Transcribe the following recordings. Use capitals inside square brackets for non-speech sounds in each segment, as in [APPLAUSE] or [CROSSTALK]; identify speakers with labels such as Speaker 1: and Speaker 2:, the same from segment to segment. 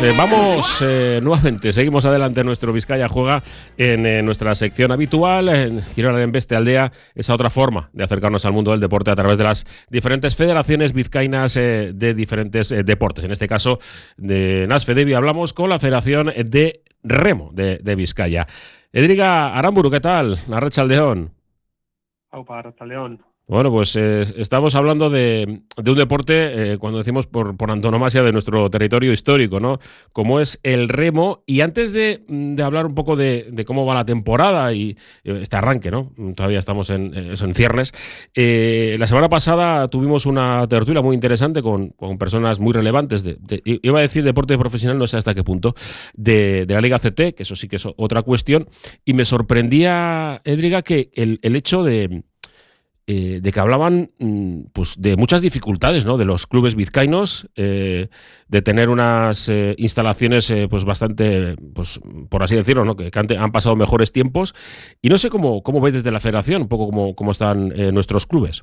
Speaker 1: Pues eh, vamos eh, nuevamente, seguimos adelante. Nuestro Vizcaya juega en eh, nuestra sección habitual. Quiero hablar en Beste Aldea, esa otra forma de acercarnos al mundo del deporte a través de las diferentes federaciones vizcaínas de diferentes deportes. En este caso, de Nasfedevi hablamos con la Federación de Remo de, de Vizcaya. Edriga Aramburu, ¿qué tal? Arracha Aldeón.
Speaker 2: Aupa, León.
Speaker 1: Bueno, pues eh, estamos hablando de, un deporte, eh, cuando decimos por, por, antonomasia, de nuestro territorio histórico, ¿no? Como es el remo. Y antes de, hablar un poco de, cómo va la temporada y eh, este arranque, ¿no? Todavía estamos en, en ciernes. la semana pasada tuvimos una tertulia muy interesante con, personas muy relevantes. De, iba a decir deporte profesional, no sé hasta qué punto, de, la Liga CT, que eso sí que es otra cuestión. Y me sorprendía, Edriga, que el, el hecho de eh, de que hablaban mm, pues, de muchas dificultades ¿no? de los clubes vizcaínos, eh, de tener unas eh, instalaciones pues bastante, pues, por así decirlo, ¿no? que, han, pasado mejores tiempos. Y no sé cómo, cómo veis desde la federación un poco cómo, cómo están nuestros clubes.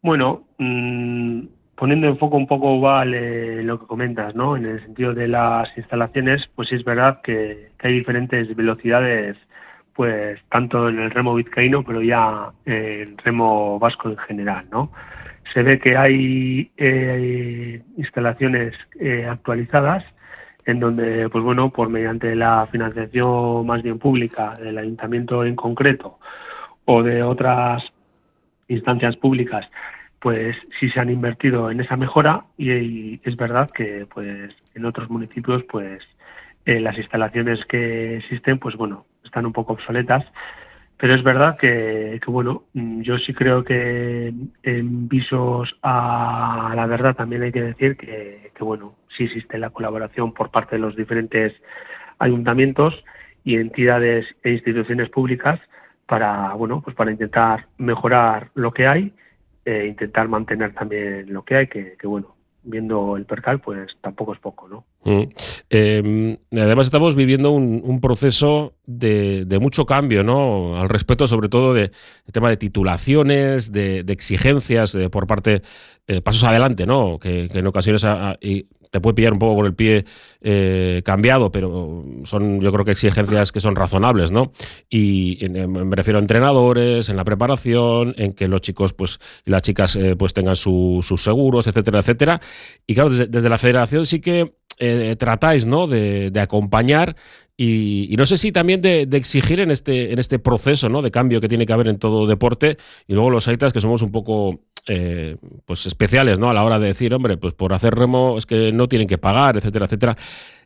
Speaker 2: Bueno, mm, poniendo en foco un poco vale lo que comentas, ¿no? En el sentido de las instalaciones, pues es verdad que hay diferentes velocidades pues tanto en el remo vizcaíno, pero ya en remo vasco en general, ¿no? Se ve que hay eh, instalaciones eh, actualizadas en donde, pues bueno, por mediante la financiación más bien pública del ayuntamiento en concreto o de otras instancias públicas, pues sí se han invertido en esa mejora y, es verdad que, pues, en otros municipios, pues, eh, las instalaciones que existen, pues bueno, están un poco obsoletas. Pero es verdad que, bueno, mm, yo sí creo que en visos a la verdad también hay que decir que, bueno, sí existe la colaboración por parte de los diferentes ayuntamientos y entidades e instituciones públicas para, bueno, pues para intentar mejorar lo que hay e intentar mantener también lo que hay, que, que bueno, viendo el percal, pues tampoco es poco, ¿no?
Speaker 1: Mm. Em, además estamos viviendo un, proceso de, mucho cambio, ¿no? Al respecto, sobre todo, de, tema de titulaciones, de, exigencias por parte, eh, pasos adelante, ¿no? Que, en ocasiones te puede pillar un poco con el pie eh, cambiado, pero son yo creo que exigencias que son razonables, ¿no? Y me refiero a entrenadores, en la preparación, en que los chicos pues y las chicas eh, pues tengan sus seguros, etcétera, etcétera. Y claro, desde, la federación sí que eh, tratáis, ¿no? De, acompañar y, no sé si también de, exigir en este, en este proceso ¿no? de cambio que tiene que haber en todo deporte y luego los aitas que somos un poco eh, pues especiales, ¿no? A la hora de decir, hombre, pues por hacer remo es que no tienen que pagar, etcétera, etcétera.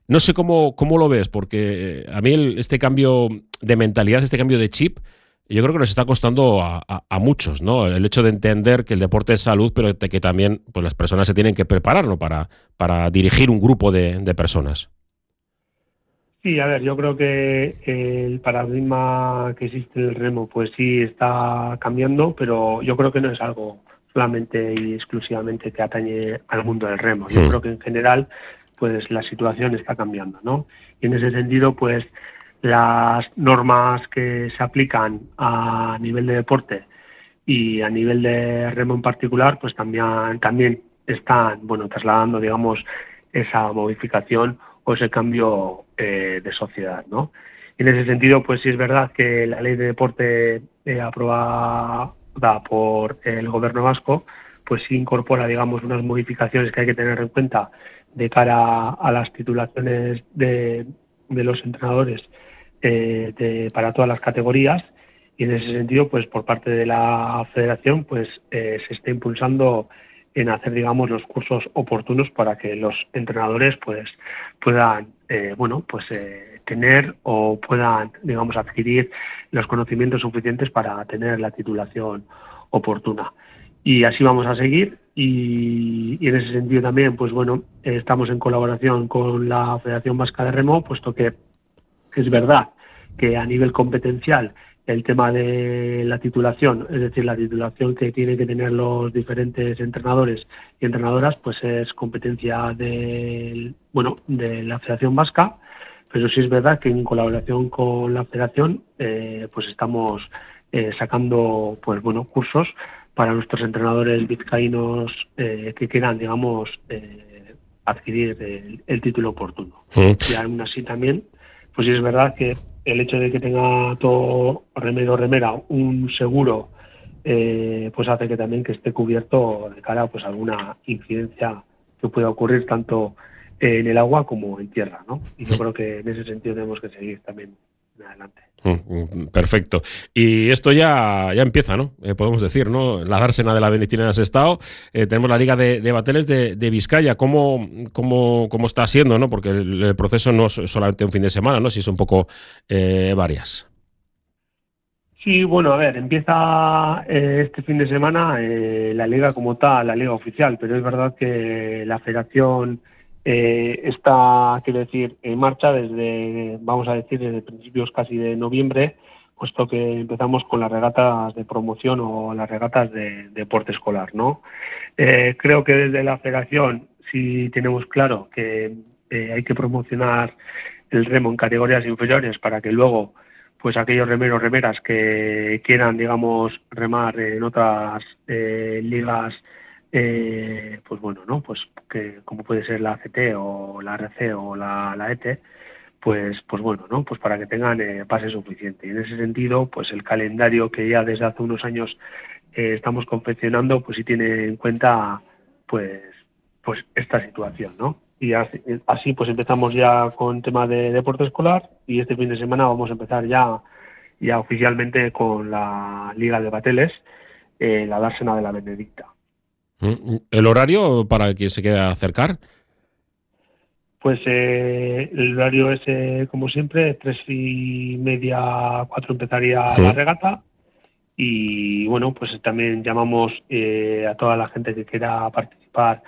Speaker 1: No sé cómo, cómo lo ves, porque eh, a mí este cambio de mentalidad, este cambio de chip, yo creo que nos está costando a, muchos, ¿no? El hecho de entender que el deporte es salud, pero que también pues, las personas se tienen que preparar, ¿no? Para, para dirigir un grupo de, de personas.
Speaker 2: Sí, a ver, yo creo que el paradigma que existe en el remo, pues sí está cambiando, pero yo creo que no es algo solamente y exclusivamente que atañe al mundo del remo. Yo creo que en general, pues la situación está cambiando, ¿no? Y en ese sentido, pues las normas que se aplican a nivel de deporte y a nivel de remo en particular, pues también, también están, bueno, trasladando, digamos, esa modificación o ese cambio eh, de sociedad, ¿no? Y en ese sentido, pues sí es verdad que la ley de deporte eh, aprobada por el gobierno vasco, pues incorpora, digamos, unas modificaciones que hay que tener en cuenta de cara a las titulaciones de, los entrenadores eh, para todas las categorías. Y en ese sentido, pues por parte de la federación, pues eh, se está impulsando en hacer, digamos, los cursos oportunos para que los entrenadores, pues, puedan, eh, bueno, pues tener o puedan, digamos, adquirir los conocimientos suficientes para tener la titulación oportuna. Y así vamos a seguir y, en ese sentido también, pues bueno, estamos en colaboración con la Federación Vasca de Remo, puesto que es verdad que a nivel competencial el tema de la titulación, es decir, la titulación que tienen que tener los diferentes entrenadores y entrenadoras, pues es competencia del, bueno, de la Federación Vasca pero sí es verdad que en colaboración con la federación eh, pues estamos eh, sacando pues bueno cursos para nuestros entrenadores vizcaínos eh, que quieran digamos adquirir el, título oportuno. Mm. Y aún así también, pues sí es verdad que el hecho de que tenga todo remero remera un seguro, eh, pues hace que también que esté cubierto de cara pues alguna incidencia que pueda ocurrir tanto en el agua como en tierra, ¿no? Y yo mm. creo que en ese sentido tenemos que seguir también adelante.
Speaker 1: Mm, mm, perfecto. Y esto ya, ya empieza, ¿no? Eh, podemos decir, ¿no? La dársena de la Benetina de Estado. Eh, tenemos la Liga de, Bateles de, Vizcaya. ¿Cómo, cómo, cómo está siendo, no? Porque el, proceso no es solamente un fin de semana, ¿no? Si son un poco eh, varias.
Speaker 2: Sí, bueno, a ver, empieza este fin de semana la liga como tal, la liga oficial, pero es verdad que la federación eh, está, quiero decir, en marcha desde, vamos a decir, desde principios casi de noviembre, puesto que empezamos con las regatas de promoción o las regatas de deporte escolar, ¿no? Eh, creo que desde la federación sí tenemos claro que eh, hay que promocionar el remo en categorías inferiores para que luego pues aquellos remeros remeras que quieran digamos remar en otras ligas eh, pues bueno, ¿no? Pues que como puede ser la ACT o la RC o la, la ET, pues, pues bueno, ¿no? Pues para que tengan eh, pase suficiente. Y en ese sentido, pues el calendario que ya desde hace unos años eh, estamos confeccionando, pues sí tiene en cuenta, pues, pues esta situación, ¿no? Y así, pues empezamos ya con tema de deporte escolar y este fin de semana vamos a empezar ya, ya oficialmente con la Liga de Bateles, eh, la dársena de la Benedicta.
Speaker 1: Mm, ¿El horario para quien se quiera acercar?
Speaker 2: Pues eh, el horario es, eh, como siempre, tres y media, cuatro empezaría la regata. Y bueno, pues también llamamos eh, a toda la gente que quiera participar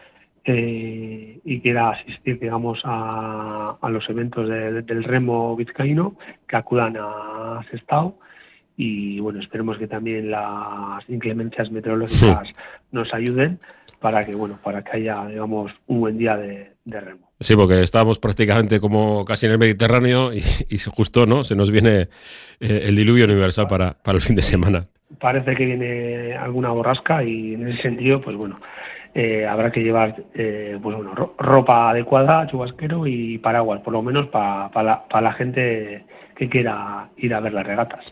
Speaker 2: y quiera asistir, digamos, a, los eventos del remo vizcaíno, que acudan a Sestao y bueno, esperemos que también las inclemencias meteorológicas nos ayuden para que bueno, para que haya digamos un buen día de, remo.
Speaker 1: Sí, porque estábamos prácticamente como casi en el Mediterráneo y, [LAUGHS] y justo no se nos viene eh, el diluvio universal para, para el fin de semana.
Speaker 2: Parece que viene alguna borrasca y en ese sentido, pues bueno, eh, habrá que llevar eh, pues bueno, ropa adecuada, chubasquero y paraguas, por lo menos para la, la, gente que quiera ir a ver las regatas.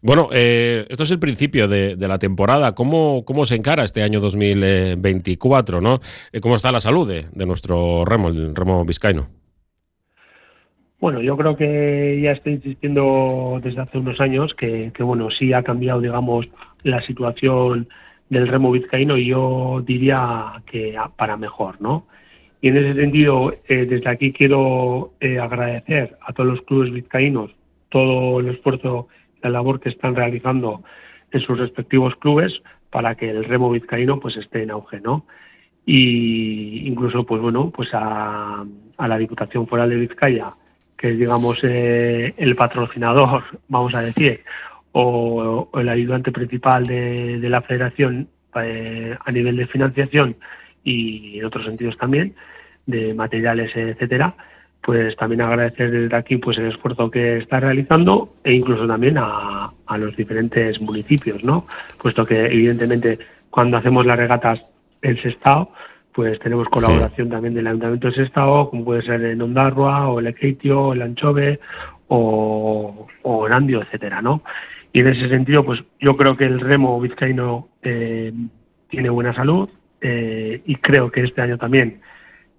Speaker 1: Bueno, eh, esto es el principio de, la temporada. ¿Cómo, ¿Cómo, se encara este año 2024? ¿no? ¿Cómo está la salud de, nuestro remo, el remo vizcaíno?
Speaker 2: Bueno, yo creo que ya estoy insistiendo desde hace unos años que, que bueno, sí ha cambiado, digamos, la situación del remo vizcaíno yo diría que para mejor, ¿no? Y en ese sentido, eh, desde aquí quiero eh, agradecer a todos los clubes vizcaínos todo el esfuerzo, la labor que están realizando en sus respectivos clubes para que el remo vizcaíno pues esté en auge, ¿no? Y incluso, pues bueno, pues a, la Diputación Foral de Vizcaya, que es, digamos, eh, el patrocinador, [LAUGHS] vamos a decir, o, el ayudante principal de, la federación eh, a nivel de financiación y en otros sentidos también, de materiales, etcétera, pues también agradecer desde aquí pues el esfuerzo que está realizando e incluso también a, los diferentes municipios, ¿no? Puesto que evidentemente cuando hacemos las regatas en Sestao, pues tenemos colaboración también del Ayuntamiento de Sestao, como puede ser en Ondarroa o el Equeitio, el Anchove o, o en Andio, etcétera, ¿no? Y en ese sentido, pues yo creo que el remo vizcaíno eh, tiene buena salud eh, y creo que este año también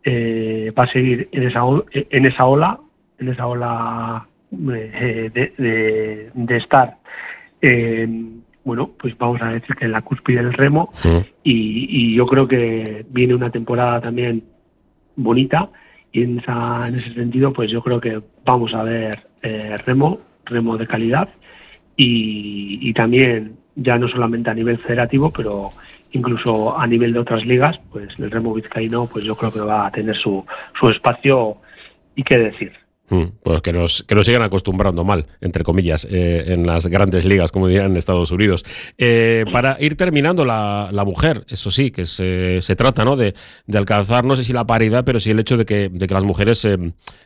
Speaker 2: eh, va a seguir en esa, en esa ola, en esa ola de, de, estar, bueno, pues vamos a decir que en la cúspide del remo. Y, y, yo creo que viene una temporada también bonita y en, esa, en ese sentido, pues yo creo que vamos a ver remo, remo de calidad y, también ya no solamente a nivel federativo, pero incluso a nivel de otras ligas, pues el remo vizcaíno, pues yo creo que va a tener su, su espacio y qué decir.
Speaker 1: Mm, pues que nos, que nos sigan acostumbrando mal, entre comillas, eh, en las grandes ligas, como dirían en Estados Unidos. Eh, para ir terminando, la, la, mujer, eso sí, que se, se trata ¿no? de, de, alcanzar, no sé si la paridad, pero sí el hecho de que, de que las mujeres eh,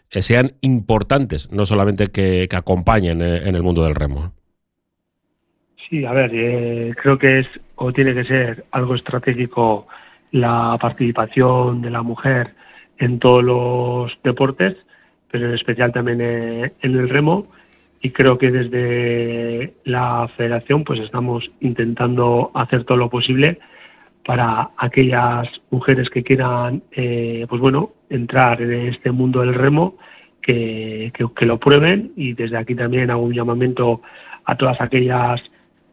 Speaker 1: sean importantes, no solamente que, que acompañen en el mundo del remo.
Speaker 2: Sí, a ver, eh, creo que es o tiene que ser algo estratégico la participación de la mujer en todos los deportes, pero en especial también en el remo. Y creo que desde la federación pues estamos intentando hacer todo lo posible para aquellas mujeres que quieran eh, pues bueno entrar en este mundo del remo que, que, lo prueben y desde aquí también hago un llamamiento a todas aquellas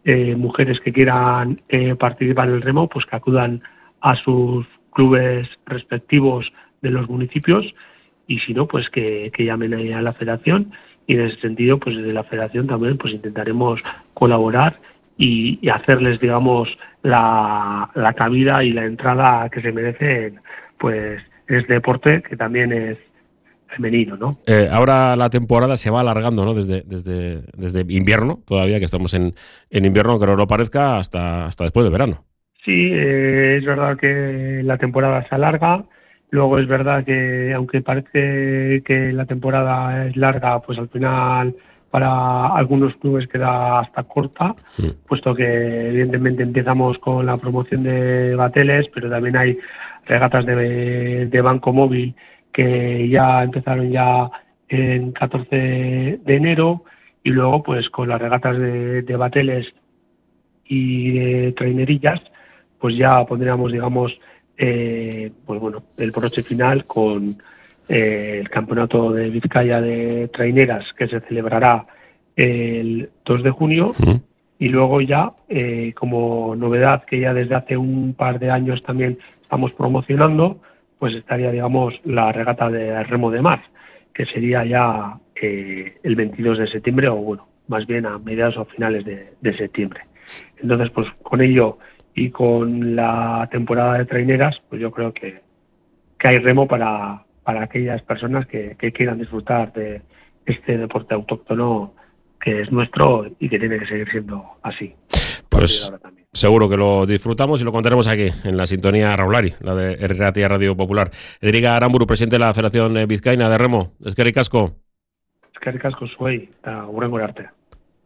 Speaker 2: eh, mujeres que quieran eh, participar en el remo pues que acudan a sus clubes respectivos de los municipios y si no pues que, llamen a la federación y en ese sentido pues desde la federación también pues intentaremos colaborar y, hacerles, digamos, la, la, cabida y la entrada que se merecen, pues, en este deporte que también es femenino, ¿no?
Speaker 1: Eh, ahora la temporada se va alargando, ¿no? Desde, desde, desde invierno, todavía que estamos en, en invierno, que no lo parezca, hasta, hasta después de verano.
Speaker 2: Sí, eh, es verdad que la temporada se alarga. Luego es verdad que, aunque parece que la temporada es larga, pues al final para algunos clubes queda hasta corta, puesto que evidentemente empezamos con la promoción de bateles, pero también hay regatas de, banco móvil que ya empezaron ya en 14 de enero y luego pues con las regatas de, bateles y de trainerillas pues ya pondríamos digamos eh, pues bueno el broche final con eh, el campeonato de Vizcaya de traineras que se celebrará el 2 de junio y luego ya eh, como novedad que ya desde hace un par de años también estamos promocionando pues estaría digamos la regata de remo de mar que sería ya eh, el 22 de septiembre o bueno más bien a mediados o finales de, septiembre entonces pues con ello y con la temporada de traineras pues yo creo que, que hay remo para para aquellas personas que, quieran disfrutar de este deporte autóctono que es nuestro y que tiene que seguir siendo así.
Speaker 1: Pues seguro que lo disfrutamos y lo contaremos aquí, en la sintonía Raulari, la de Erratia Radio Popular. Edriga Aramburu, presidente de la Federación Vizcaína de Remo. Es que ricasco.
Speaker 2: Es que ricasco soy, arte.